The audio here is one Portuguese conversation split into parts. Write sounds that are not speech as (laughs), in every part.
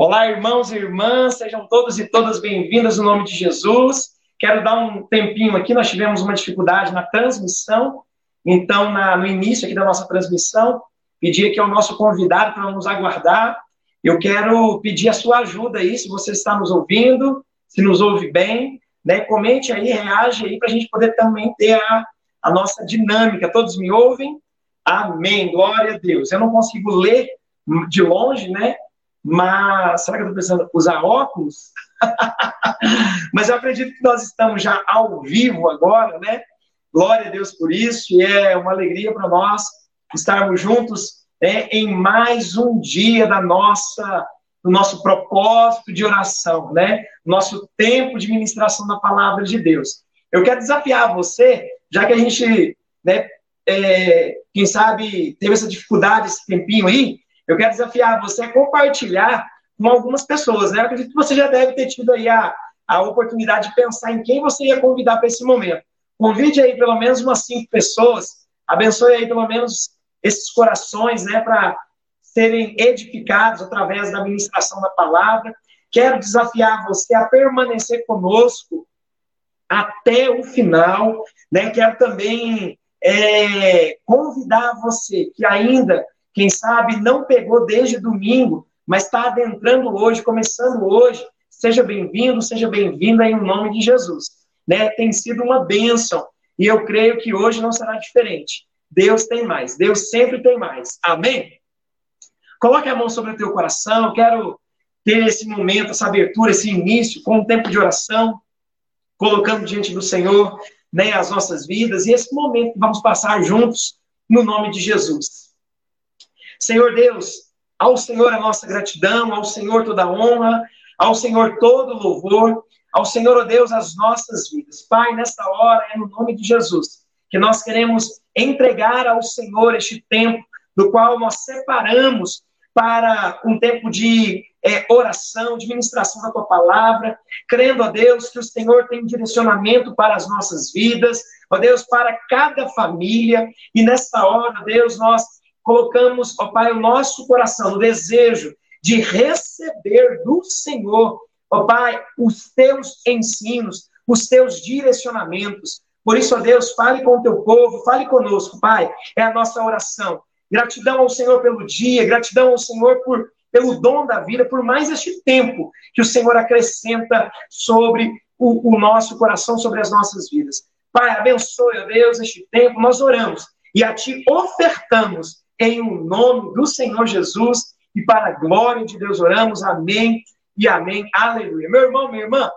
Olá, irmãos e irmãs, sejam todos e todas bem-vindas no nome de Jesus. Quero dar um tempinho aqui, nós tivemos uma dificuldade na transmissão, então, na, no início aqui da nossa transmissão, pedi aqui ao nosso convidado para nos aguardar. Eu quero pedir a sua ajuda aí, se você está nos ouvindo, se nos ouve bem, né? Comente aí, reage aí, para a gente poder também ter a, a nossa dinâmica. Todos me ouvem? Amém, glória a Deus. Eu não consigo ler de longe, né? Mas será que eu estou precisando usar óculos? (laughs) Mas eu acredito que nós estamos já ao vivo agora, né? Glória a Deus por isso, e é uma alegria para nós estarmos juntos né, em mais um dia da nossa, do nosso propósito de oração, né? Nosso tempo de ministração da palavra de Deus. Eu quero desafiar você, já que a gente, né, é, quem sabe, teve essa dificuldade esse tempinho aí, eu quero desafiar você a compartilhar com algumas pessoas, né? Eu acredito que você já deve ter tido aí a, a oportunidade de pensar em quem você ia convidar para esse momento. Convide aí pelo menos umas cinco pessoas, abençoe aí pelo menos esses corações, né, para serem edificados através da ministração da palavra. Quero desafiar você a permanecer conosco até o final, né? Quero também é, convidar você que ainda quem sabe não pegou desde domingo, mas está adentrando hoje, começando hoje, seja bem-vindo, seja bem-vinda em nome de Jesus. Né? Tem sido uma bênção e eu creio que hoje não será diferente. Deus tem mais, Deus sempre tem mais. Amém? Coloque a mão sobre o teu coração, quero ter esse momento, essa abertura, esse início com um tempo de oração, colocando diante do Senhor né, as nossas vidas e esse momento que vamos passar juntos no nome de Jesus. Senhor Deus, ao Senhor a nossa gratidão, ao Senhor toda a honra, ao Senhor todo louvor, ao Senhor, ó oh Deus, as nossas vidas. Pai, nesta hora, é no nome de Jesus, que nós queremos entregar ao Senhor este tempo, do qual nós separamos para um tempo de é, oração, de ministração da tua palavra, crendo, ó Deus, que o Senhor tem direcionamento para as nossas vidas, ó Deus, para cada família, e nesta hora, Deus, nós colocamos, ó Pai, o nosso coração, o desejo de receber do Senhor, ó Pai, os teus ensinos, os teus direcionamentos. Por isso, ó Deus, fale com o teu povo, fale conosco, Pai. É a nossa oração. Gratidão ao Senhor pelo dia, gratidão ao Senhor por, pelo dom da vida, por mais este tempo que o Senhor acrescenta sobre o, o nosso coração, sobre as nossas vidas. Pai, abençoe, ó Deus, este tempo. Nós oramos e a Ti ofertamos em o nome do Senhor Jesus e para a glória de Deus oramos. Amém e amém. Aleluia. Meu irmão, minha irmã,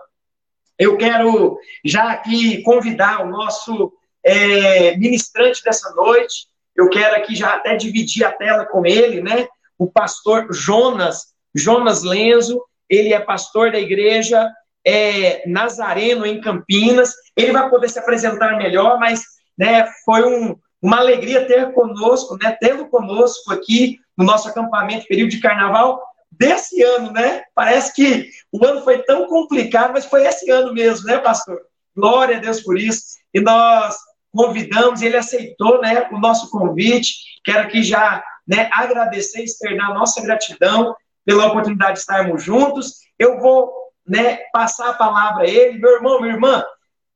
eu quero já aqui convidar o nosso é, ministrante dessa noite. Eu quero aqui já até dividir a tela com ele, né? O pastor Jonas, Jonas Lenzo, ele é pastor da igreja é, Nazareno em Campinas. Ele vai poder se apresentar melhor, mas né, foi um, uma alegria ter conosco, né, tê-lo conosco aqui no nosso acampamento, período de carnaval desse ano, né? Parece que o ano foi tão complicado, mas foi esse ano mesmo, né, pastor? Glória a Deus por isso. E nós convidamos, ele aceitou, né, o nosso convite. Quero aqui já, né, agradecer externar nossa gratidão pela oportunidade de estarmos juntos. Eu vou, né, passar a palavra a ele, meu irmão, minha irmã,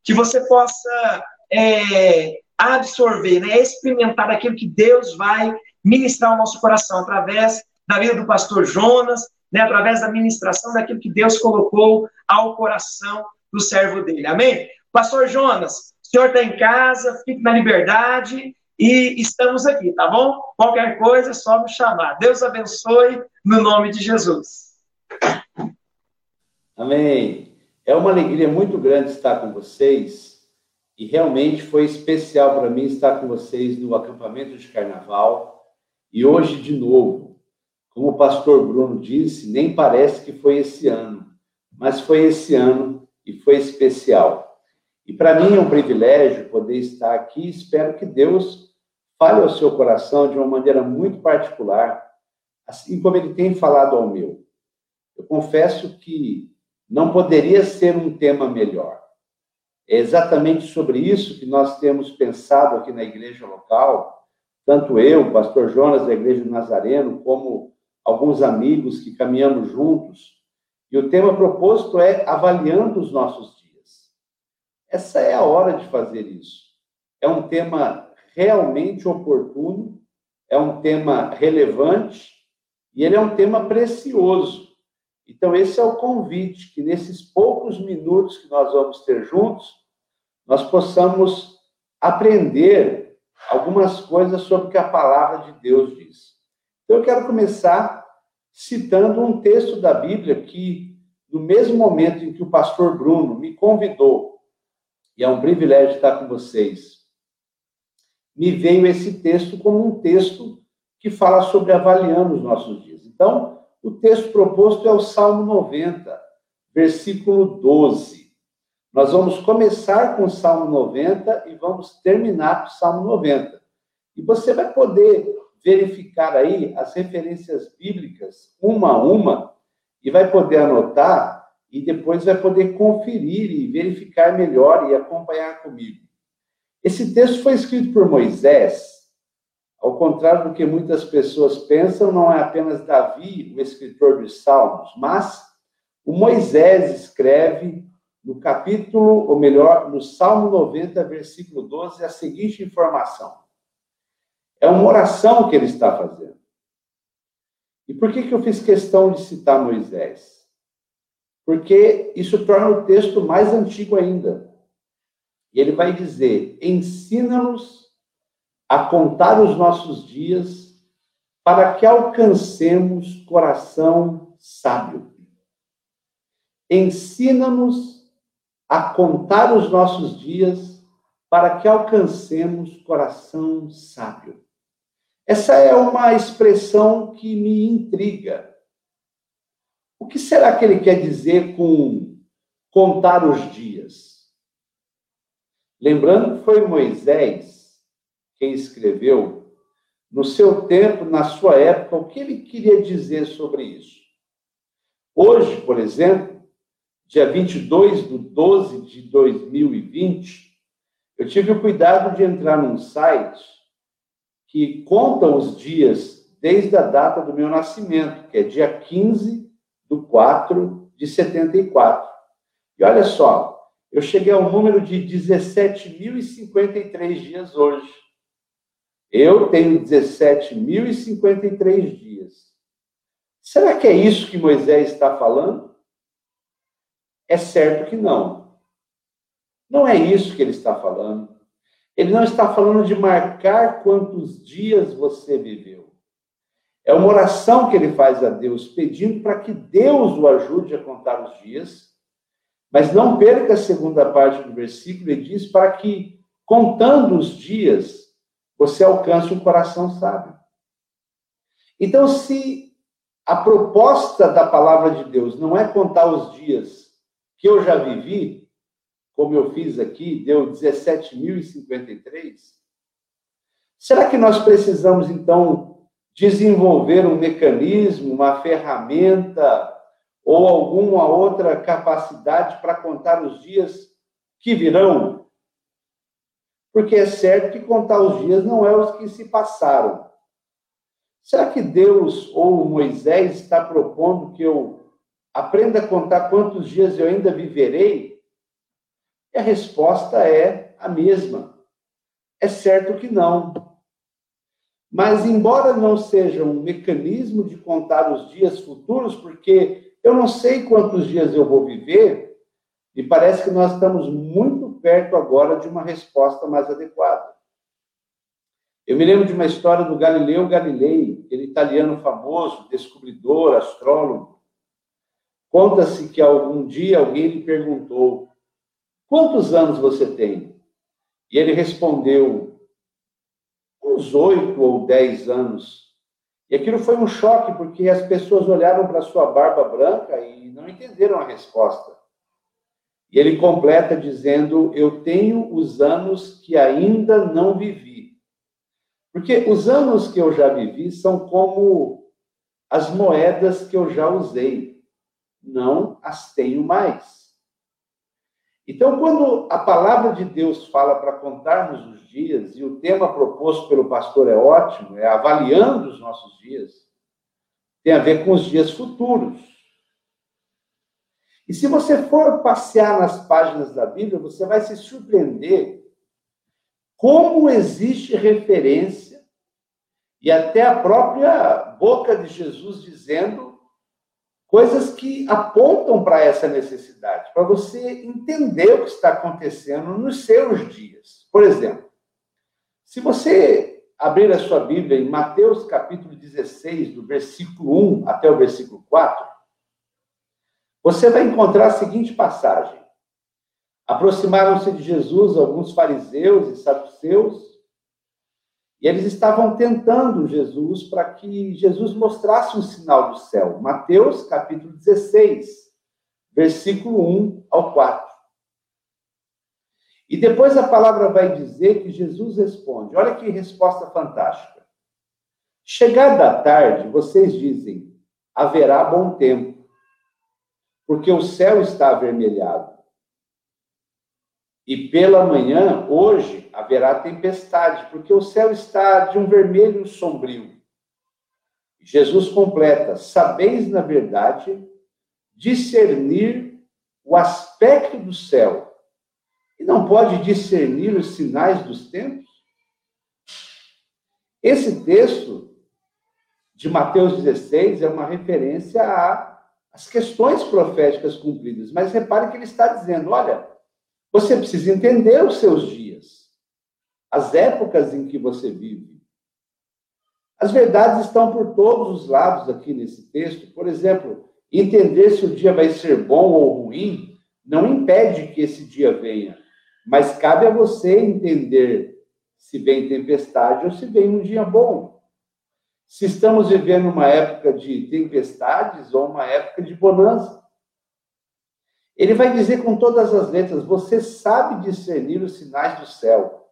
que você possa é, absorver, né, experimentar aquilo que Deus vai ministrar ao nosso coração através da vida do pastor Jonas, né, através da ministração daquilo que Deus colocou ao coração do servo dele. Amém? Pastor Jonas, o senhor está em casa, fique na liberdade e estamos aqui, tá bom? Qualquer coisa é só me chamar. Deus abençoe no nome de Jesus. Amém. É uma alegria muito grande estar com vocês e realmente foi especial para mim estar com vocês no acampamento de carnaval. E hoje, de novo, como o pastor Bruno disse, nem parece que foi esse ano, mas foi esse ano e foi especial. E para mim é um privilégio poder estar aqui. Espero que Deus fale ao seu coração de uma maneira muito particular, assim como ele tem falado ao meu. Eu confesso que não poderia ser um tema melhor. É exatamente sobre isso que nós temos pensado aqui na igreja local, tanto eu, o pastor Jonas da Igreja do Nazareno, como alguns amigos que caminhamos juntos, e o tema proposto é avaliando os nossos dias. Essa é a hora de fazer isso. É um tema realmente oportuno, é um tema relevante e ele é um tema precioso. Então, esse é o convite, que nesses poucos minutos que nós vamos ter juntos, nós possamos aprender algumas coisas sobre o que a palavra de Deus diz. Então, eu quero começar citando um texto da Bíblia que, no mesmo momento em que o pastor Bruno me convidou, e é um privilégio estar com vocês, me veio esse texto como um texto que fala sobre avaliando os nossos dias. Então, o texto proposto é o Salmo 90, versículo 12. Nós vamos começar com o Salmo 90 e vamos terminar com o Salmo 90. E você vai poder verificar aí as referências bíblicas, uma a uma, e vai poder anotar e depois vai poder conferir e verificar melhor e acompanhar comigo. Esse texto foi escrito por Moisés, ao contrário do que muitas pessoas pensam, não é apenas Davi o escritor dos Salmos, mas o Moisés escreve no capítulo, ou melhor, no Salmo 90, versículo 12, a seguinte informação. É uma oração que ele está fazendo. E por que, que eu fiz questão de citar Moisés? Porque isso torna o texto mais antigo ainda. E ele vai dizer: ensina-nos a contar os nossos dias para que alcancemos coração sábio. Ensina-nos a contar os nossos dias para que alcancemos coração sábio. Essa é uma expressão que me intriga. O que será que ele quer dizer com contar os dias? Lembrando que foi Moisés quem escreveu, no seu tempo, na sua época, o que ele queria dizer sobre isso. Hoje, por exemplo, dia 22 de 12 de 2020, eu tive o cuidado de entrar num site que conta os dias desde a data do meu nascimento, que é dia 15 do 4 de 74. E olha só, eu cheguei ao número de 17.053 dias hoje. Eu tenho 17.053 dias. Será que é isso que Moisés está falando? É certo que não. Não é isso que ele está falando. Ele não está falando de marcar quantos dias você viveu. É uma oração que ele faz a Deus, pedindo para que Deus o ajude a contar os dias. Mas não perca a segunda parte do versículo, ele diz para que, contando os dias, você alcance um coração sábio. Então, se a proposta da palavra de Deus não é contar os dias que eu já vivi, como eu fiz aqui, deu 17.053. Será que nós precisamos, então, desenvolver um mecanismo, uma ferramenta ou alguma outra capacidade para contar os dias que virão? Porque é certo que contar os dias não é os que se passaram. Será que Deus ou Moisés está propondo que eu aprenda a contar quantos dias eu ainda viverei? E a resposta é a mesma. É certo que não. Mas, embora não seja um mecanismo de contar os dias futuros, porque eu não sei quantos dias eu vou viver, e parece que nós estamos muito perto agora de uma resposta mais adequada. Eu me lembro de uma história do Galileu Galilei, aquele italiano famoso, descobridor, astrólogo. Conta-se que algum dia alguém lhe perguntou: Quantos anos você tem? E ele respondeu, uns oito ou dez anos. E aquilo foi um choque, porque as pessoas olharam para sua barba branca e não entenderam a resposta. E ele completa dizendo: Eu tenho os anos que ainda não vivi. Porque os anos que eu já vivi são como as moedas que eu já usei. Não as tenho mais. Então, quando a palavra de Deus fala para contarmos os dias, e o tema proposto pelo pastor é ótimo, é avaliando os nossos dias, tem a ver com os dias futuros. E se você for passear nas páginas da Bíblia, você vai se surpreender como existe referência e até a própria boca de Jesus dizendo coisas que apontam para essa necessidade, para você entender o que está acontecendo nos seus dias. Por exemplo, se você abrir a sua Bíblia em Mateus capítulo 16, do versículo 1 até o versículo 4, você vai encontrar a seguinte passagem: Aproximaram-se de Jesus alguns fariseus e saduceus, e eles estavam tentando Jesus para que Jesus mostrasse um sinal do céu. Mateus, capítulo 16, versículo 1 ao 4. E depois a palavra vai dizer que Jesus responde: olha que resposta fantástica. Chegada a tarde, vocês dizem: haverá bom tempo porque o céu está avermelhado. E pela manhã, hoje, haverá tempestade, porque o céu está de um vermelho sombrio. Jesus completa: sabeis, na verdade, discernir o aspecto do céu, e não pode discernir os sinais dos tempos? Esse texto de Mateus 16 é uma referência a as questões proféticas cumpridas. Mas repare que ele está dizendo: olha, você precisa entender os seus dias, as épocas em que você vive. As verdades estão por todos os lados aqui nesse texto. Por exemplo, entender se o dia vai ser bom ou ruim não impede que esse dia venha, mas cabe a você entender se vem tempestade ou se vem um dia bom se estamos vivendo uma época de tempestades ou uma época de bonança. Ele vai dizer com todas as letras: você sabe discernir os sinais do céu.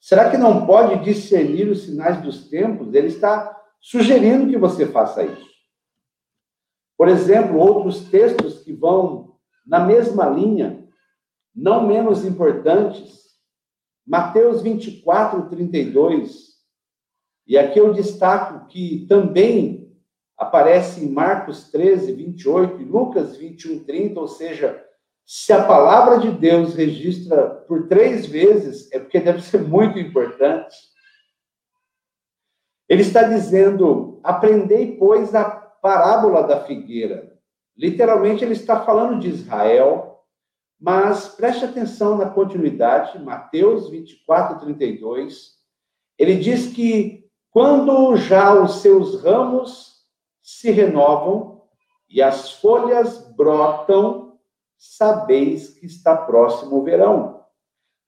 Será que não pode discernir os sinais dos tempos? Ele está sugerindo que você faça isso. Por exemplo, outros textos que vão na mesma linha, não menos importantes. Mateus 24, 32 e aqui eu destaco que também aparece em Marcos 13, 28 e Lucas 21, 30, ou seja, se a palavra de Deus registra por três vezes, é porque deve ser muito importante. Ele está dizendo: aprendei, pois, a parábola da figueira. Literalmente, ele está falando de Israel, mas preste atenção na continuidade, Mateus 24, 32. Ele diz que quando já os seus ramos se renovam e as folhas brotam, sabeis que está próximo o verão.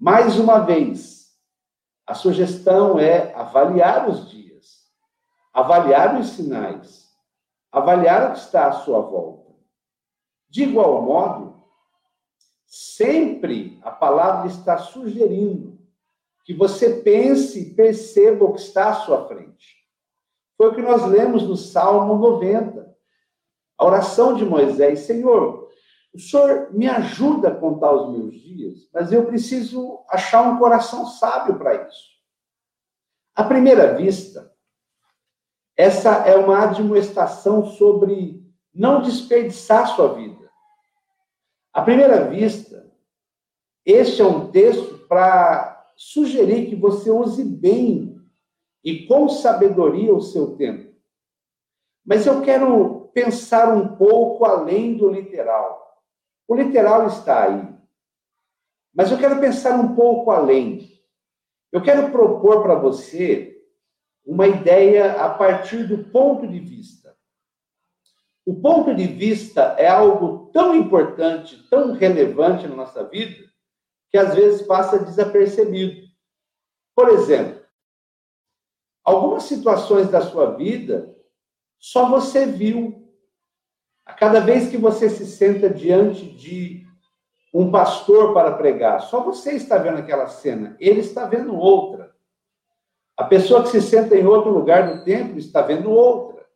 Mais uma vez, a sugestão é avaliar os dias, avaliar os sinais, avaliar o que está à sua volta. De igual modo, sempre a palavra está sugerindo que você pense e perceba o que está à sua frente. Foi o que nós lemos no Salmo 90. A oração de Moisés: Senhor, o Senhor me ajuda a contar os meus dias, mas eu preciso achar um coração sábio para isso. À primeira vista, essa é uma admoestação sobre não desperdiçar sua vida. À primeira vista, este é um texto para sugerir que você use bem e com sabedoria o seu tempo. Mas eu quero pensar um pouco além do literal. O literal está aí. Mas eu quero pensar um pouco além. Eu quero propor para você uma ideia a partir do ponto de vista. O ponto de vista é algo tão importante, tão relevante na nossa vida, que às vezes passa desapercebido. Por exemplo, algumas situações da sua vida só você viu. A cada vez que você se senta diante de um pastor para pregar, só você está vendo aquela cena, ele está vendo outra. A pessoa que se senta em outro lugar do templo está vendo outra.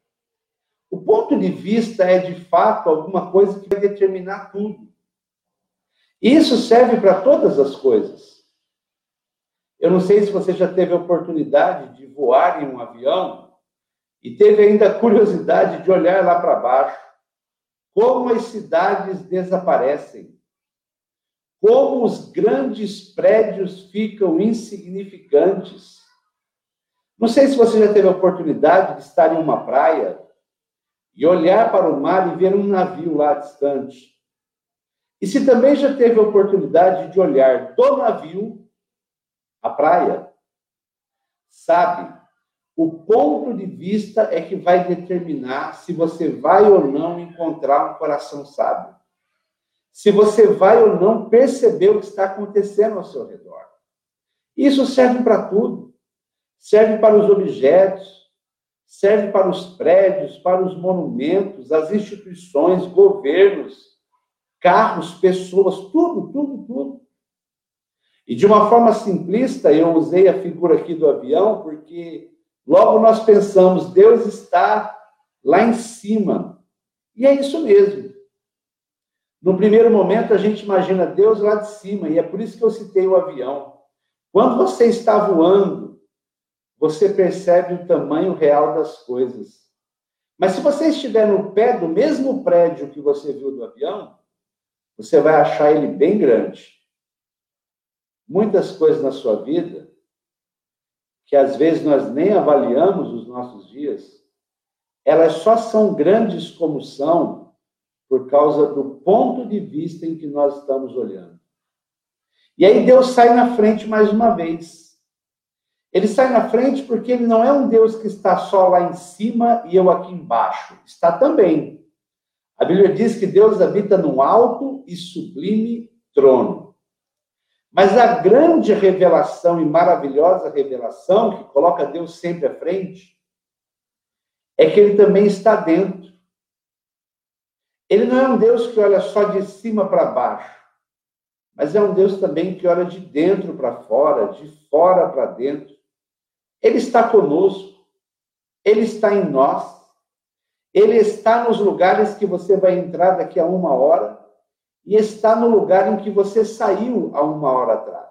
O ponto de vista é, de fato, alguma coisa que vai determinar tudo. Isso serve para todas as coisas. Eu não sei se você já teve a oportunidade de voar em um avião e teve ainda a curiosidade de olhar lá para baixo, como as cidades desaparecem, como os grandes prédios ficam insignificantes. Não sei se você já teve a oportunidade de estar em uma praia e olhar para o mar e ver um navio lá distante. E se também já teve a oportunidade de olhar do navio a praia, sabe, o ponto de vista é que vai determinar se você vai ou não encontrar um coração sábio. Se você vai ou não perceber o que está acontecendo ao seu redor. Isso serve para tudo. Serve para os objetos, serve para os prédios, para os monumentos, as instituições, governos, carros, pessoas, tudo, tudo, tudo. E de uma forma simplista, eu usei a figura aqui do avião, porque logo nós pensamos, Deus está lá em cima. E é isso mesmo. No primeiro momento, a gente imagina Deus lá de cima, e é por isso que eu citei o avião. Quando você está voando, você percebe o tamanho real das coisas. Mas se você estiver no pé do mesmo prédio que você viu do avião, você vai achar ele bem grande. Muitas coisas na sua vida, que às vezes nós nem avaliamos os nossos dias, elas só são grandes como são por causa do ponto de vista em que nós estamos olhando. E aí Deus sai na frente mais uma vez. Ele sai na frente porque ele não é um Deus que está só lá em cima e eu aqui embaixo. Está também. A Bíblia diz que Deus habita num alto e sublime trono. Mas a grande revelação e maravilhosa revelação, que coloca Deus sempre à frente, é que ele também está dentro. Ele não é um Deus que olha só de cima para baixo, mas é um Deus também que olha de dentro para fora, de fora para dentro. Ele está conosco, ele está em nós. Ele está nos lugares que você vai entrar daqui a uma hora e está no lugar em que você saiu há uma hora atrás.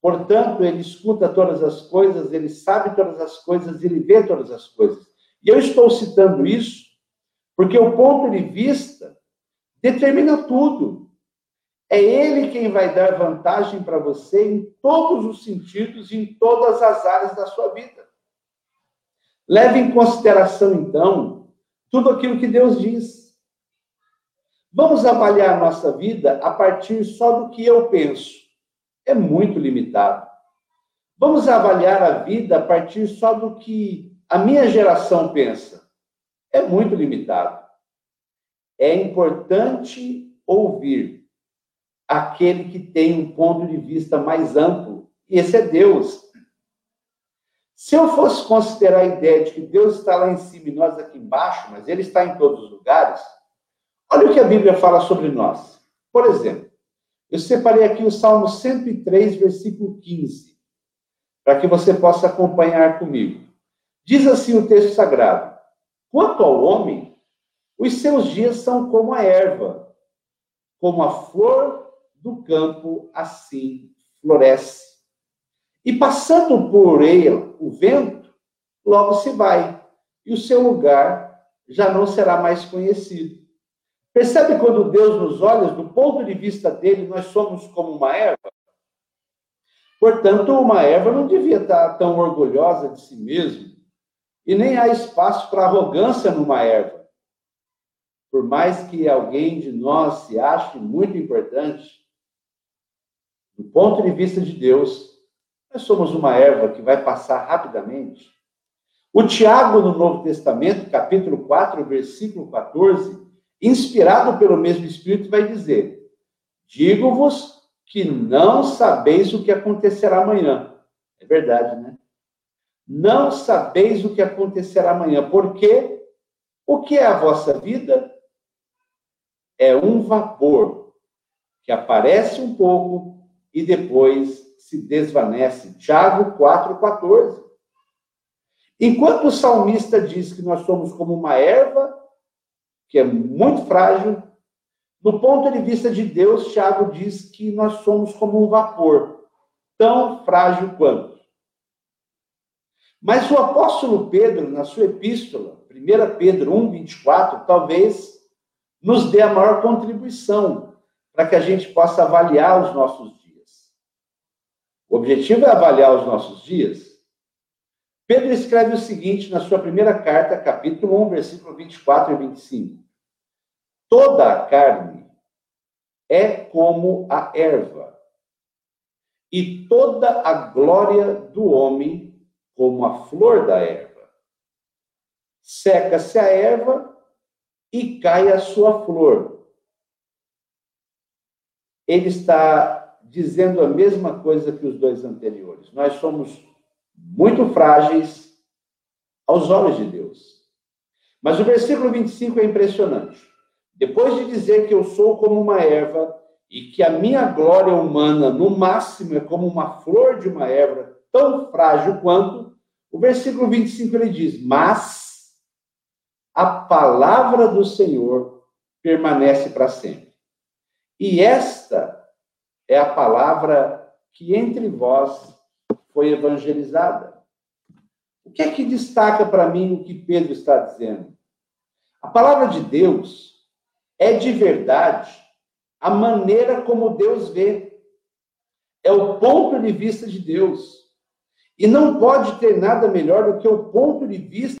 Portanto, ele escuta todas as coisas, ele sabe todas as coisas, ele vê todas as coisas. E eu estou citando isso porque o ponto de vista determina tudo. É ele quem vai dar vantagem para você em todos os sentidos, em todas as áreas da sua vida. Leve em consideração, então, tudo aquilo que Deus diz. Vamos avaliar nossa vida a partir só do que eu penso. É muito limitado. Vamos avaliar a vida a partir só do que a minha geração pensa. É muito limitado. É importante ouvir aquele que tem um ponto de vista mais amplo, e esse é Deus. Se eu fosse considerar a ideia de que Deus está lá em cima e nós aqui embaixo, mas Ele está em todos os lugares, olha o que a Bíblia fala sobre nós. Por exemplo, eu separei aqui o Salmo 103, versículo 15, para que você possa acompanhar comigo. Diz assim o texto sagrado: Quanto ao homem, os seus dias são como a erva, como a flor do campo, assim floresce. E passando por ele o vento, logo se vai, e o seu lugar já não será mais conhecido. Percebe quando Deus nos olha, do ponto de vista dele, nós somos como uma erva? Portanto, uma erva não devia estar tão orgulhosa de si mesma, e nem há espaço para arrogância numa erva. Por mais que alguém de nós se ache muito importante, do ponto de vista de Deus, nós somos uma erva que vai passar rapidamente. O Tiago, no Novo Testamento, capítulo 4, versículo 14, inspirado pelo mesmo Espírito, vai dizer: Digo-vos que não sabeis o que acontecerá amanhã. É verdade, né? Não sabeis o que acontecerá amanhã. Porque o que é a vossa vida? É um vapor que aparece um pouco e depois se desvanece. Tiago 4,14. Enquanto o salmista diz que nós somos como uma erva, que é muito frágil, do ponto de vista de Deus, Tiago diz que nós somos como um vapor, tão frágil quanto. Mas o apóstolo Pedro, na sua epístola, 1 Pedro 1, 24, talvez nos dê a maior contribuição para que a gente possa avaliar os nossos dias. Objetivo é avaliar os nossos dias. Pedro escreve o seguinte na sua primeira carta, capítulo 1, versículo 24 e 25. Toda a carne é como a erva, e toda a glória do homem como a flor da erva. Seca-se a erva e cai a sua flor. Ele está dizendo a mesma coisa que os dois anteriores. Nós somos muito frágeis aos olhos de Deus. Mas o versículo 25 é impressionante. Depois de dizer que eu sou como uma erva e que a minha glória humana, no máximo, é como uma flor de uma erva, tão frágil quanto, o versículo 25 ele diz: Mas a palavra do Senhor permanece para sempre. E esta é a palavra que entre vós foi evangelizada. O que é que destaca para mim o que Pedro está dizendo? A palavra de Deus é de verdade a maneira como Deus vê. É o ponto de vista de Deus. E não pode ter nada melhor do que o ponto de vista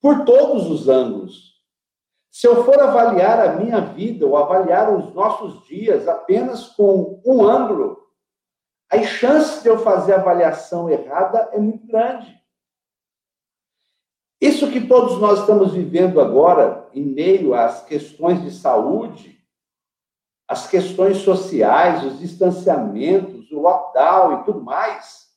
por todos os ângulos. Se eu for avaliar a minha vida ou avaliar os nossos dias apenas com um ângulo, a chance de eu fazer a avaliação errada é muito grande. Isso que todos nós estamos vivendo agora, em meio às questões de saúde, as questões sociais, os distanciamentos, o lockdown e tudo mais,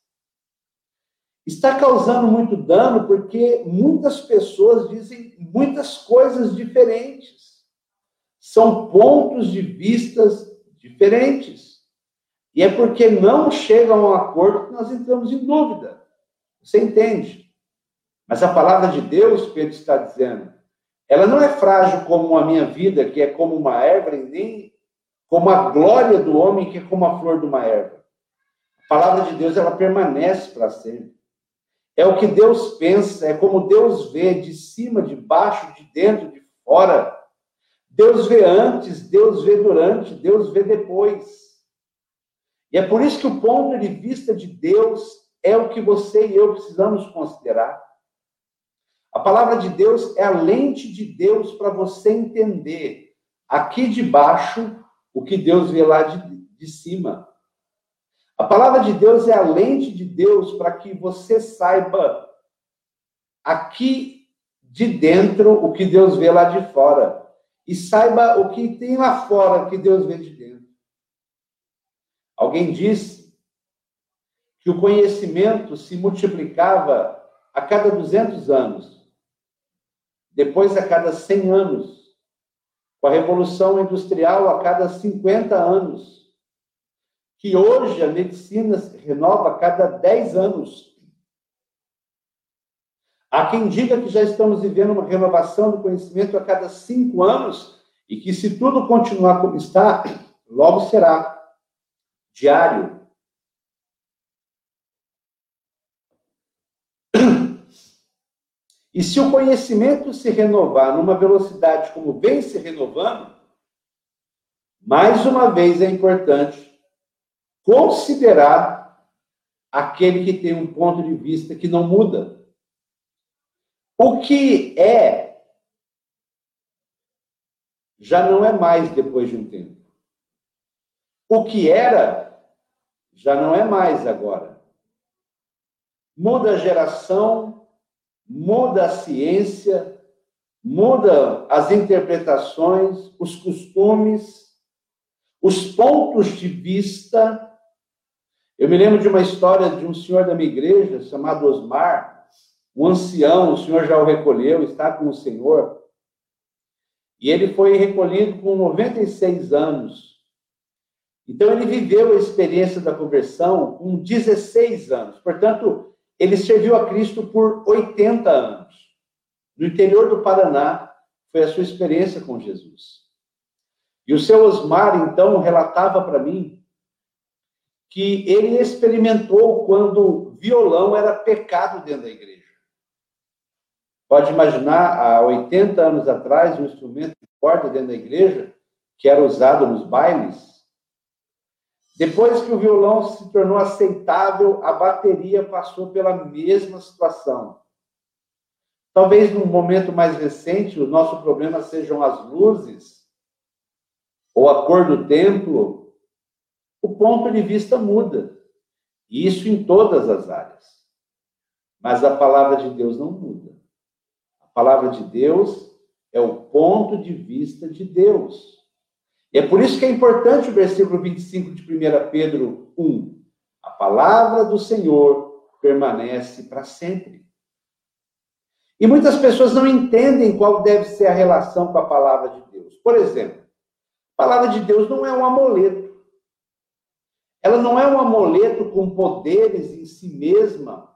está causando muito dano porque muitas pessoas dizem muitas coisas diferentes. São pontos de vistas diferentes. E é porque não chegam a um acordo que nós entramos em dúvida. Você entende? Mas a palavra de Deus, Pedro está dizendo, ela não é frágil como a minha vida, que é como uma erva, e nem como a glória do homem, que é como a flor de uma erva. A palavra de Deus, ela permanece para sempre. É o que Deus pensa, é como Deus vê de cima, de baixo, de dentro, de fora. Deus vê antes, Deus vê durante, Deus vê depois. E é por isso que o ponto de vista de Deus é o que você e eu precisamos considerar. A palavra de Deus é a lente de Deus para você entender aqui de baixo o que Deus vê lá de, de cima. A palavra de Deus é a lente de Deus para que você saiba aqui de dentro o que Deus vê lá de fora. E saiba o que tem lá fora que Deus vê de dentro. Alguém disse que o conhecimento se multiplicava a cada 200 anos depois a cada 100 anos, com a Revolução Industrial a cada 50 anos, que hoje a medicina se renova a cada 10 anos. Há quem diga que já estamos vivendo uma renovação do conhecimento a cada cinco anos e que, se tudo continuar como está, logo será diário, E se o conhecimento se renovar numa velocidade como vem se renovando, mais uma vez é importante considerar aquele que tem um ponto de vista que não muda. O que é já não é mais depois de um tempo. O que era já não é mais agora. Muda a geração, muda a ciência, muda as interpretações, os costumes, os pontos de vista. Eu me lembro de uma história de um senhor da minha igreja chamado Osmar, um ancião, o senhor já o recolheu, está com o senhor. E ele foi recolhido com 96 anos. Então, ele viveu a experiência da conversão com 16 anos. Portanto, ele serviu a Cristo por 80 anos. No interior do Paraná, foi a sua experiência com Jesus. E o seu Osmar, então, relatava para mim que ele experimentou quando violão era pecado dentro da igreja. Pode imaginar, há 80 anos atrás, um instrumento de corda dentro da igreja, que era usado nos bailes. Depois que o violão se tornou aceitável, a bateria passou pela mesma situação. Talvez num momento mais recente, o nosso problema sejam as luzes ou a cor do templo. O ponto de vista muda. E isso em todas as áreas. Mas a palavra de Deus não muda. A palavra de Deus é o ponto de vista de Deus. E é por isso que é importante o versículo 25 de 1 Pedro 1. A palavra do Senhor permanece para sempre. E muitas pessoas não entendem qual deve ser a relação com a palavra de Deus. Por exemplo, a palavra de Deus não é um amuleto. Ela não é um amuleto com poderes em si mesma,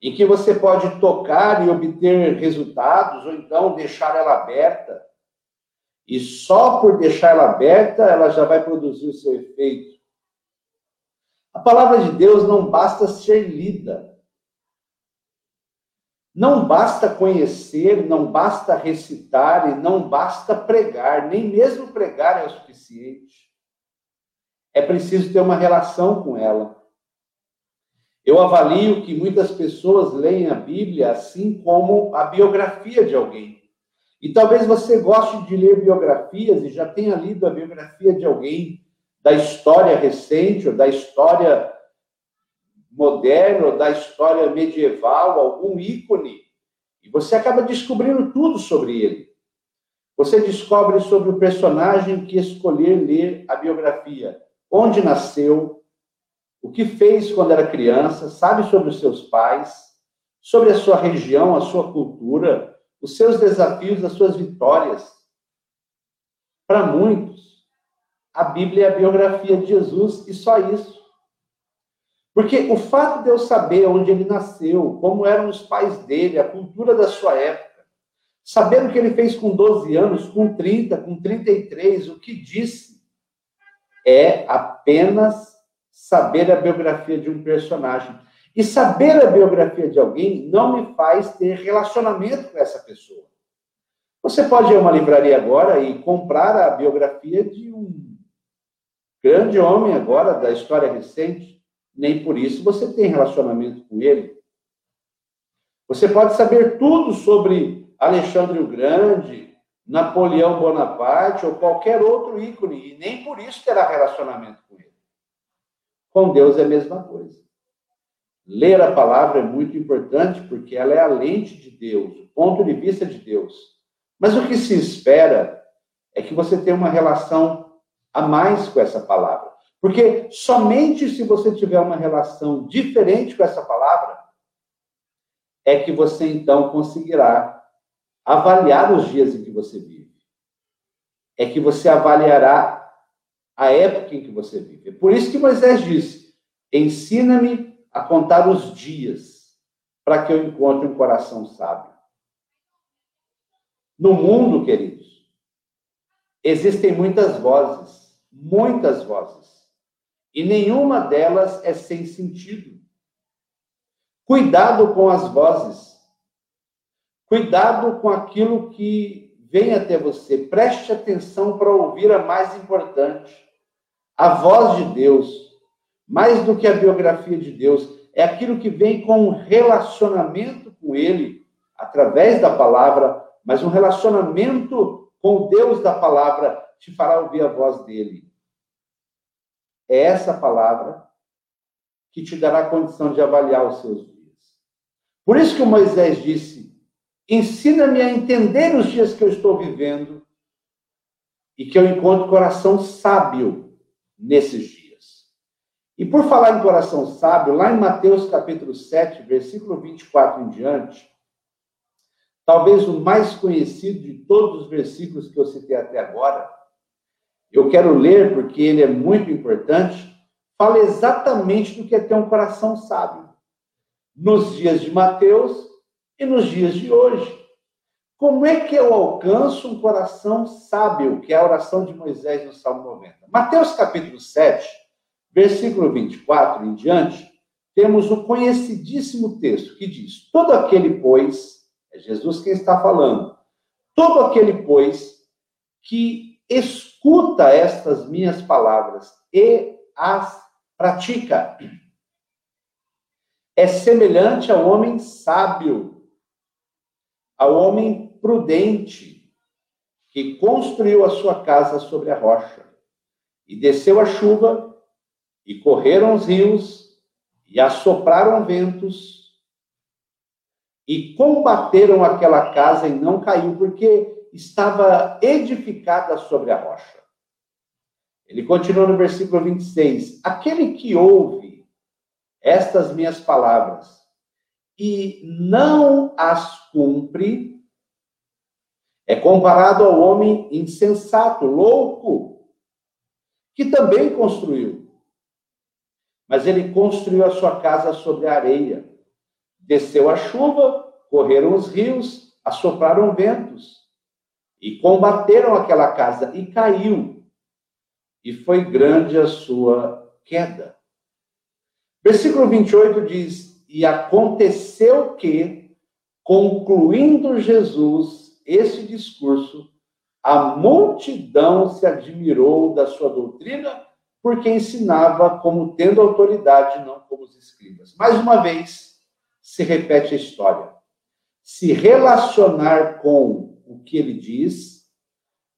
em que você pode tocar e obter resultados, ou então deixar ela aberta. E só por deixar ela aberta, ela já vai produzir o seu efeito. A palavra de Deus não basta ser lida. Não basta conhecer, não basta recitar e não basta pregar, nem mesmo pregar é o suficiente. É preciso ter uma relação com ela. Eu avalio que muitas pessoas leem a Bíblia assim como a biografia de alguém. E talvez você goste de ler biografias e já tenha lido a biografia de alguém da história recente ou da história moderno, da história medieval, algum ícone, e você acaba descobrindo tudo sobre ele. Você descobre sobre o personagem que escolher ler a biografia, onde nasceu, o que fez quando era criança, sabe sobre os seus pais, sobre a sua região, a sua cultura, os seus desafios, as suas vitórias. Para muitos, a Bíblia é a biografia de Jesus e só isso. Porque o fato de eu saber onde ele nasceu, como eram os pais dele, a cultura da sua época, saber o que ele fez com 12 anos, com 30, com 33, o que disse, é apenas saber a biografia de um personagem. E saber a biografia de alguém não me faz ter relacionamento com essa pessoa. Você pode ir a uma livraria agora e comprar a biografia de um grande homem agora da história recente, nem por isso você tem relacionamento com ele. Você pode saber tudo sobre Alexandre o Grande, Napoleão Bonaparte ou qualquer outro ícone, e nem por isso terá relacionamento com ele. Com Deus é a mesma coisa. Ler a palavra é muito importante porque ela é a lente de Deus, o ponto de vista de Deus. Mas o que se espera é que você tenha uma relação a mais com essa palavra. Porque somente se você tiver uma relação diferente com essa palavra, é que você então conseguirá avaliar os dias em que você vive. É que você avaliará a época em que você vive. Por isso que Moisés disse: ensina-me a contar os dias, para que eu encontre um coração sábio. No mundo, queridos, existem muitas vozes, muitas vozes. E nenhuma delas é sem sentido. Cuidado com as vozes. Cuidado com aquilo que vem até você. Preste atenção para ouvir a mais importante. A voz de Deus, mais do que a biografia de Deus, é aquilo que vem com um relacionamento com Ele, através da palavra, mas um relacionamento com o Deus da palavra te fará ouvir a voz dele. É essa palavra que te dará condição de avaliar os seus dias. Por isso que Moisés disse: ensina-me a entender os dias que eu estou vivendo e que eu encontro coração sábio nesses dias. E por falar em coração sábio, lá em Mateus capítulo 7, versículo 24 em diante, talvez o mais conhecido de todos os versículos que eu citei até agora, eu quero ler porque ele é muito importante, fala exatamente do que é ter um coração sábio. Nos dias de Mateus e nos dias de hoje. Como é que eu alcanço um coração sábio, que é a oração de Moisés no Salmo 90? Mateus capítulo 7, versículo 24 em diante, temos o conhecidíssimo texto que diz: Todo aquele, pois, é Jesus quem está falando, todo aquele, pois, que escuta estas minhas palavras e as pratica, é semelhante ao homem sábio, ao homem prudente, que construiu a sua casa sobre a rocha, e desceu a chuva, e correram os rios, e assopraram ventos e combateram aquela casa e não caiu, porque estava edificada sobre a rocha. Ele continua no versículo 26. Aquele que ouve estas minhas palavras e não as cumpre, é comparado ao homem insensato, louco, que também construiu mas ele construiu a sua casa sobre a areia. Desceu a chuva, correram os rios, assopraram ventos e combateram aquela casa e caiu. E foi grande a sua queda. Versículo 28 diz: E aconteceu que, concluindo Jesus esse discurso, a multidão se admirou da sua doutrina porque ensinava como tendo autoridade, não como os escribas. Mais uma vez, se repete a história. Se relacionar com o que ele diz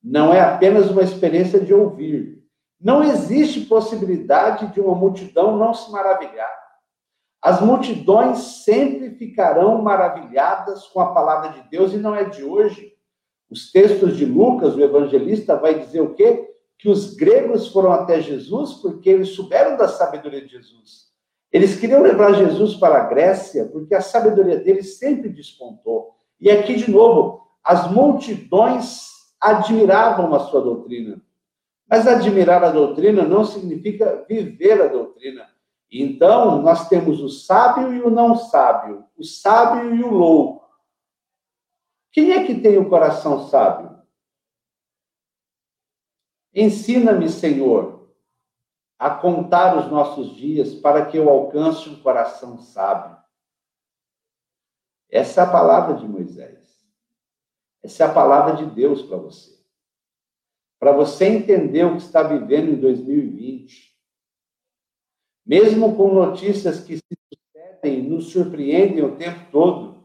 não é apenas uma experiência de ouvir. Não existe possibilidade de uma multidão não se maravilhar. As multidões sempre ficarão maravilhadas com a palavra de Deus e não é de hoje. Os textos de Lucas, o evangelista, vai dizer o quê? que os gregos foram até Jesus porque eles souberam da sabedoria de Jesus. Eles queriam levar Jesus para a Grécia porque a sabedoria deles sempre despontou. E aqui, de novo, as multidões admiravam a sua doutrina. Mas admirar a doutrina não significa viver a doutrina. Então, nós temos o sábio e o não sábio, o sábio e o louco. Quem é que tem o coração sábio? Ensina-me, Senhor, a contar os nossos dias para que eu alcance um coração sábio. Essa é a palavra de Moisés. Essa é a palavra de Deus para você. Para você entender o que está vivendo em 2020. Mesmo com notícias que se sucedem, nos surpreendem o tempo todo.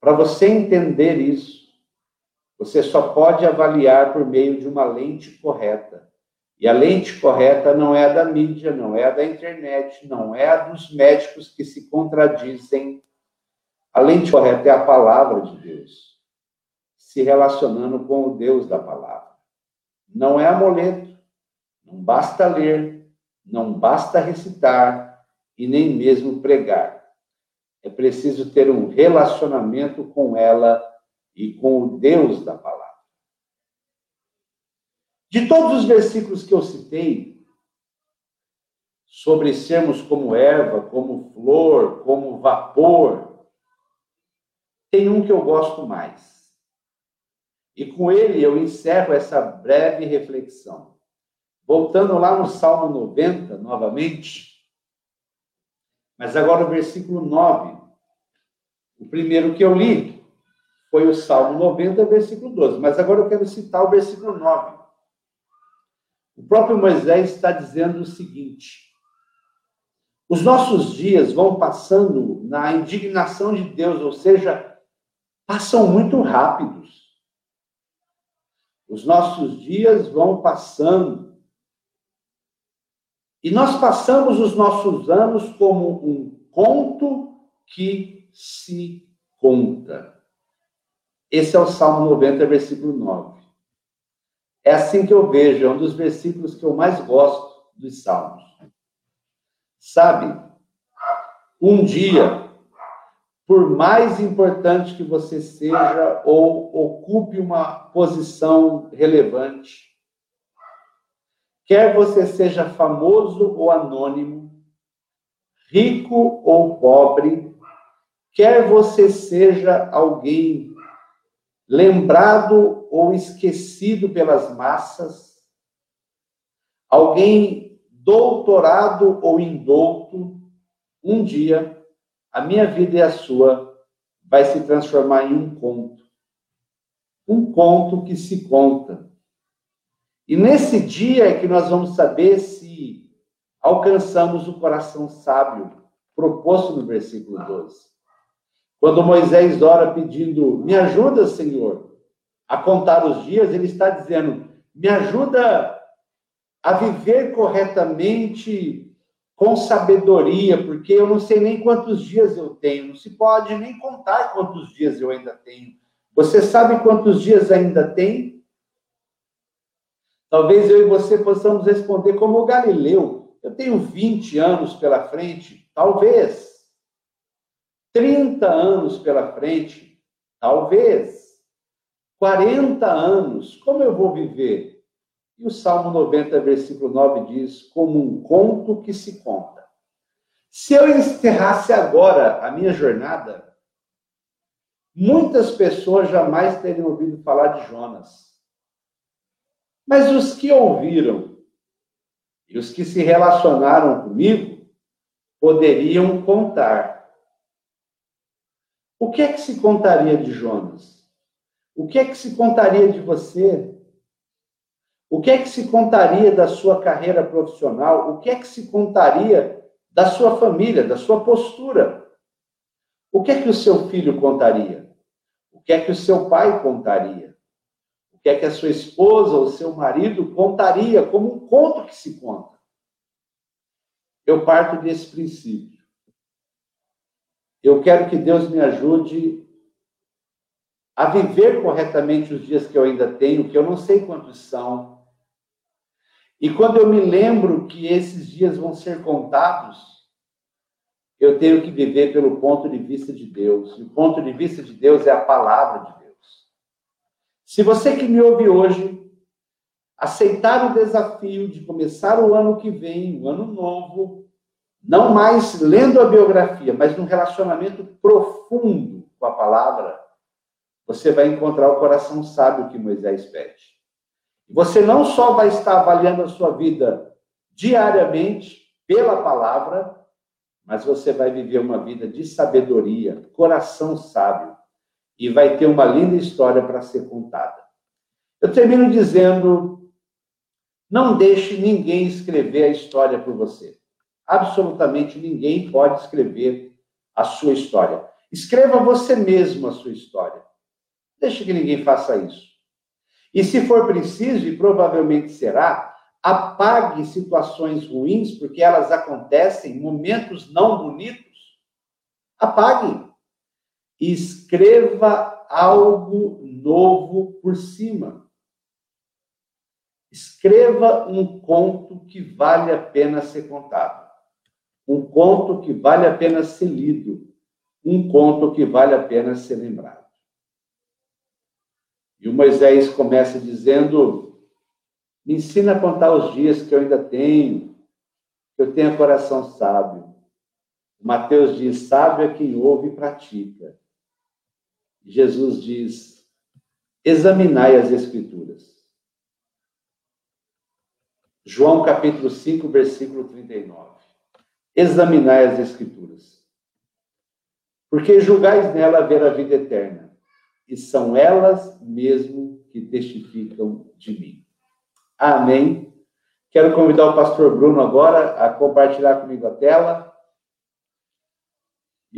Para você entender isso, você só pode avaliar por meio de uma lente correta. E a lente correta não é a da mídia, não é a da internet, não é a dos médicos que se contradizem. A lente correta é a palavra de Deus, se relacionando com o Deus da palavra. Não é amuleto, não basta ler, não basta recitar e nem mesmo pregar. É preciso ter um relacionamento com ela e com o Deus da palavra. De todos os versículos que eu citei, sobre sermos como erva, como flor, como vapor, tem um que eu gosto mais. E com ele eu encerro essa breve reflexão. Voltando lá no Salmo 90, novamente, mas agora o versículo 9. O primeiro que eu li, foi o Salmo 90, versículo 12. Mas agora eu quero citar o versículo 9. O próprio Moisés está dizendo o seguinte: os nossos dias vão passando na indignação de Deus, ou seja, passam muito rápidos. Os nossos dias vão passando. E nós passamos os nossos anos como um conto que se conta. Esse é o Salmo 90, versículo 9. É assim que eu vejo, é um dos versículos que eu mais gosto dos Salmos. Sabe, um dia, por mais importante que você seja ou ocupe uma posição relevante, quer você seja famoso ou anônimo, rico ou pobre, quer você seja alguém lembrado ou esquecido pelas massas, alguém doutorado ou indouto, um dia, a minha vida e a sua vai se transformar em um conto. Um conto que se conta. E nesse dia é que nós vamos saber se alcançamos o coração sábio proposto no versículo 12. Quando Moisés ora pedindo, me ajuda, Senhor, a contar os dias, ele está dizendo, me ajuda a viver corretamente com sabedoria, porque eu não sei nem quantos dias eu tenho, não se pode nem contar quantos dias eu ainda tenho. Você sabe quantos dias ainda tem? Talvez eu e você possamos responder como o Galileu. Eu tenho 20 anos pela frente, talvez. 30 anos pela frente, talvez. 40 anos, como eu vou viver? E o Salmo 90, versículo 9 diz: como um conto que se conta. Se eu encerrasse agora a minha jornada, muitas pessoas jamais teriam ouvido falar de Jonas. Mas os que ouviram e os que se relacionaram comigo poderiam contar. O que é que se contaria de Jonas? O que é que se contaria de você? O que é que se contaria da sua carreira profissional? O que é que se contaria da sua família, da sua postura? O que é que o seu filho contaria? O que é que o seu pai contaria? O que é que a sua esposa ou seu marido contaria como um conto que se conta? Eu parto desse princípio. Eu quero que Deus me ajude a viver corretamente os dias que eu ainda tenho, que eu não sei quantos são, e quando eu me lembro que esses dias vão ser contados, eu tenho que viver pelo ponto de vista de Deus. E o ponto de vista de Deus é a palavra de. Se você que me ouve hoje aceitar o desafio de começar o ano que vem, o ano novo, não mais lendo a biografia, mas num relacionamento profundo com a palavra, você vai encontrar o coração sábio que Moisés pede. Você não só vai estar avaliando a sua vida diariamente pela palavra, mas você vai viver uma vida de sabedoria, coração sábio, e vai ter uma linda história para ser contada. Eu termino dizendo: não deixe ninguém escrever a história por você. Absolutamente ninguém pode escrever a sua história. Escreva você mesmo a sua história. Deixe que ninguém faça isso. E se for preciso, e provavelmente será, apague situações ruins, porque elas acontecem, momentos não bonitos. Apague. Escreva algo novo por cima. Escreva um conto que vale a pena ser contado. Um conto que vale a pena ser lido. Um conto que vale a pena ser lembrado. E o Moisés começa dizendo: Me ensina a contar os dias que eu ainda tenho, que eu tenha coração sábio. Mateus diz: Sábio é quem ouve e pratica. Jesus diz: Examinai as Escrituras. João capítulo 5, versículo 39. Examinai as Escrituras. Porque julgais nela haver a vida eterna e são elas mesmo que testificam de mim. Amém. Quero convidar o pastor Bruno agora a compartilhar comigo a tela.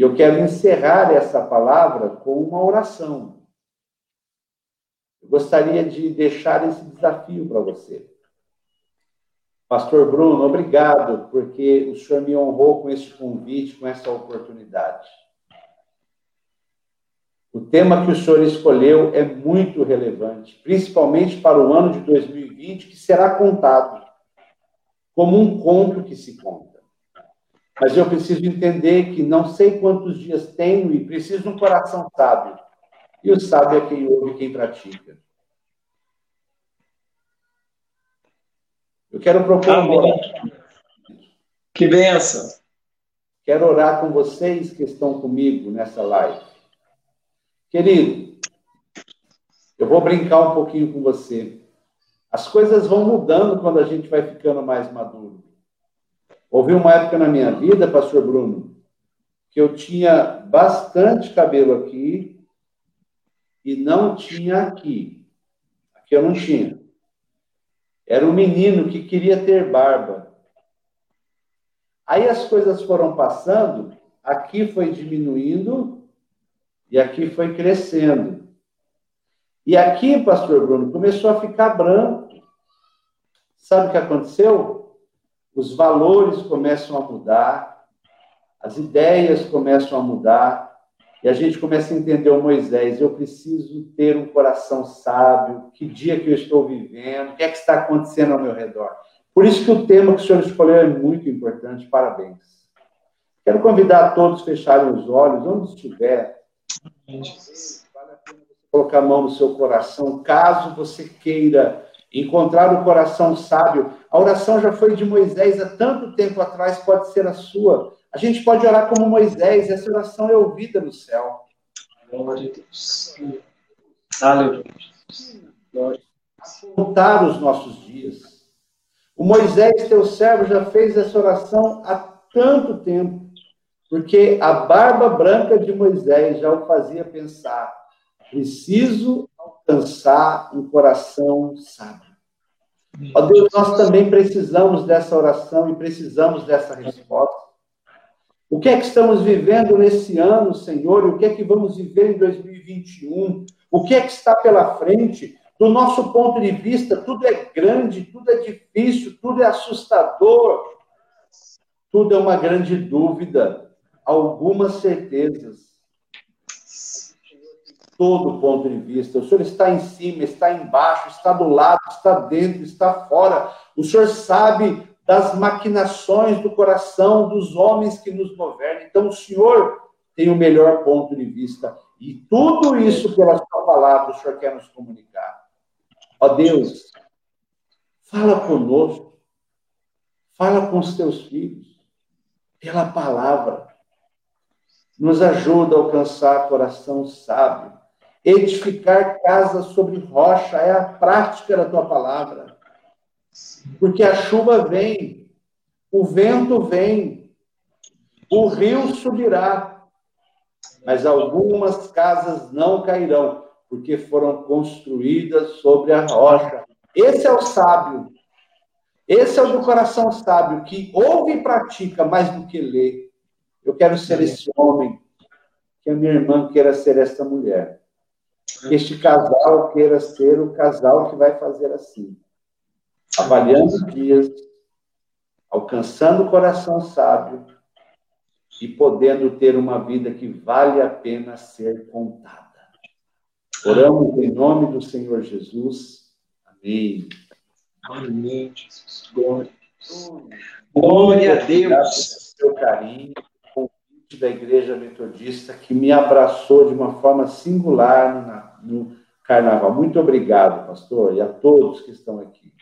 E eu quero encerrar essa palavra com uma oração. Eu gostaria de deixar esse desafio para você. Pastor Bruno, obrigado, porque o senhor me honrou com esse convite, com essa oportunidade. O tema que o senhor escolheu é muito relevante, principalmente para o ano de 2020, que será contado como um conto que se conta. Mas eu preciso entender que não sei quantos dias tenho e preciso de um coração sábio. E o sábio é quem ouve quem pratica. Eu quero propor Amém. Que benção. Quero orar com vocês que estão comigo nessa live. Querido, eu vou brincar um pouquinho com você. As coisas vão mudando quando a gente vai ficando mais maduro. Houve uma época na minha vida, pastor Bruno, que eu tinha bastante cabelo aqui e não tinha aqui. Aqui eu não tinha. Era um menino que queria ter barba. Aí as coisas foram passando, aqui foi diminuindo e aqui foi crescendo. E aqui, pastor Bruno, começou a ficar branco. Sabe o que aconteceu? Os valores começam a mudar, as ideias começam a mudar, e a gente começa a entender o Moisés. Eu preciso ter um coração sábio. Que dia que eu estou vivendo? O que é que está acontecendo ao meu redor? Por isso que o tema que o senhor escolheu é muito importante. Parabéns. Quero convidar todos a fecharem os olhos, onde estiver. Vale a pena você colocar a mão no seu coração, caso você queira encontrar o coração sábio. A oração já foi de Moisés há tanto tempo atrás, pode ser a sua. A gente pode orar como Moisés, essa oração é ouvida no céu. Glória a Deus. Aleluia. Contar os nossos dias. O Moisés, teu servo, já fez essa oração há tanto tempo, porque a barba branca de Moisés já o fazia pensar: preciso alcançar um coração sábio. Ó Deus, nós também precisamos dessa oração e precisamos dessa resposta. O que é que estamos vivendo nesse ano, Senhor? O que é que vamos viver em 2021? O que é que está pela frente? Do nosso ponto de vista, tudo é grande, tudo é difícil, tudo é assustador, tudo é uma grande dúvida, algumas certezas. Todo ponto de vista. O Senhor está em cima, está embaixo, está do lado, está dentro, está fora. O Senhor sabe das maquinações do coração dos homens que nos governam. Então, o Senhor tem o melhor ponto de vista. E tudo isso, pela sua palavra, o Senhor quer nos comunicar. Ó Deus, fala conosco. Fala com os teus filhos. Pela palavra. Nos ajuda a alcançar coração sábio. Edificar casa sobre rocha é a prática da tua palavra porque a chuva vem, o vento vem, o rio subirá, mas algumas casas não cairão, porque foram construídas sobre a rocha. Esse é o sábio. Esse é o do coração sábio, que ouve e pratica mais do que lê. Eu quero ser esse homem, que a minha irmã queira ser essa mulher. Que este casal queira ser o casal que vai fazer assim avaliando dias, alcançando o coração sábio e podendo ter uma vida que vale a pena ser contada. Oramos em nome do Senhor Jesus. Amém. Amém, Jesus. Glória. Glória a Deus. Seu carinho, convite da Igreja Metodista que me abraçou de uma forma singular no, no carnaval. Muito obrigado, pastor, e a todos que estão aqui.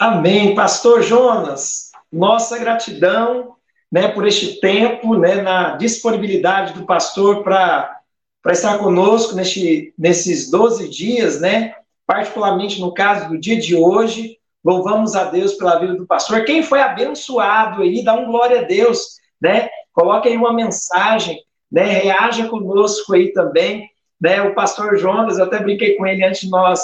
Amém. Pastor Jonas, nossa gratidão né, por este tempo, né, na disponibilidade do pastor para estar conosco neste, nesses 12 dias, né, particularmente no caso do dia de hoje. Louvamos a Deus pela vida do pastor. Quem foi abençoado aí, dá um glória a Deus, né? Coloque aí uma mensagem, né? Reaja conosco aí também, né? O pastor Jonas, eu até brinquei com ele antes de nós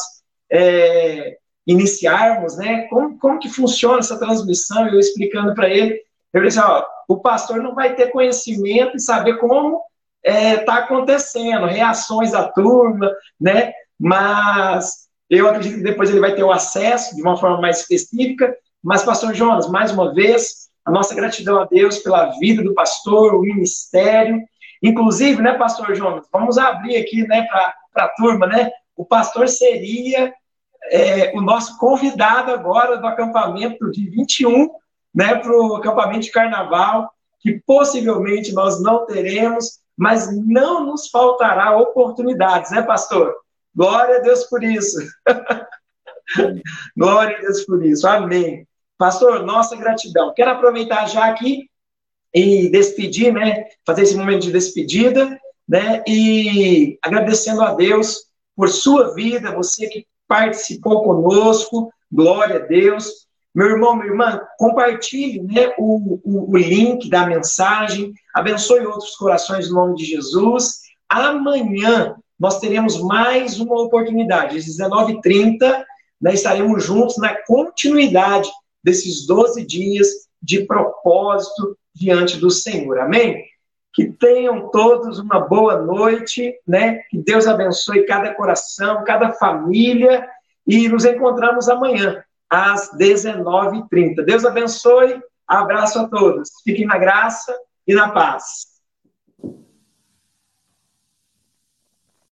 é, iniciarmos, né? Como, como que funciona essa transmissão? Eu explicando para ele, eu disse, ó, o pastor não vai ter conhecimento e saber como está é, tá acontecendo, reações da turma, né? Mas eu acredito que depois ele vai ter o acesso de uma forma mais específica. Mas, pastor Jonas, mais uma vez, a nossa gratidão a Deus pela vida do pastor, o ministério. Inclusive, né, pastor Jonas, vamos abrir aqui, né, para a turma, né? O pastor seria é, o nosso convidado agora do acampamento de 21, né, para o acampamento de carnaval, que possivelmente nós não teremos, mas não nos faltará oportunidades, né, pastor? Glória a Deus por isso. (laughs) Glória a Deus por isso. Amém. Pastor, nossa gratidão. Quero aproveitar já aqui e despedir, né? Fazer esse momento de despedida, né? E agradecendo a Deus por sua vida, você que participou conosco, glória a Deus. Meu irmão, minha irmã, compartilhe né, o, o, o link da mensagem, abençoe outros corações no nome de Jesus. Amanhã nós teremos mais uma oportunidade, às 19h30, né, estaremos juntos na continuidade desses 12 dias de propósito diante do Senhor. Amém? Que tenham todos uma boa noite, né? Que Deus abençoe cada coração, cada família e nos encontramos amanhã às 19h30. Deus abençoe. Abraço a todos. Fiquem na graça e na paz.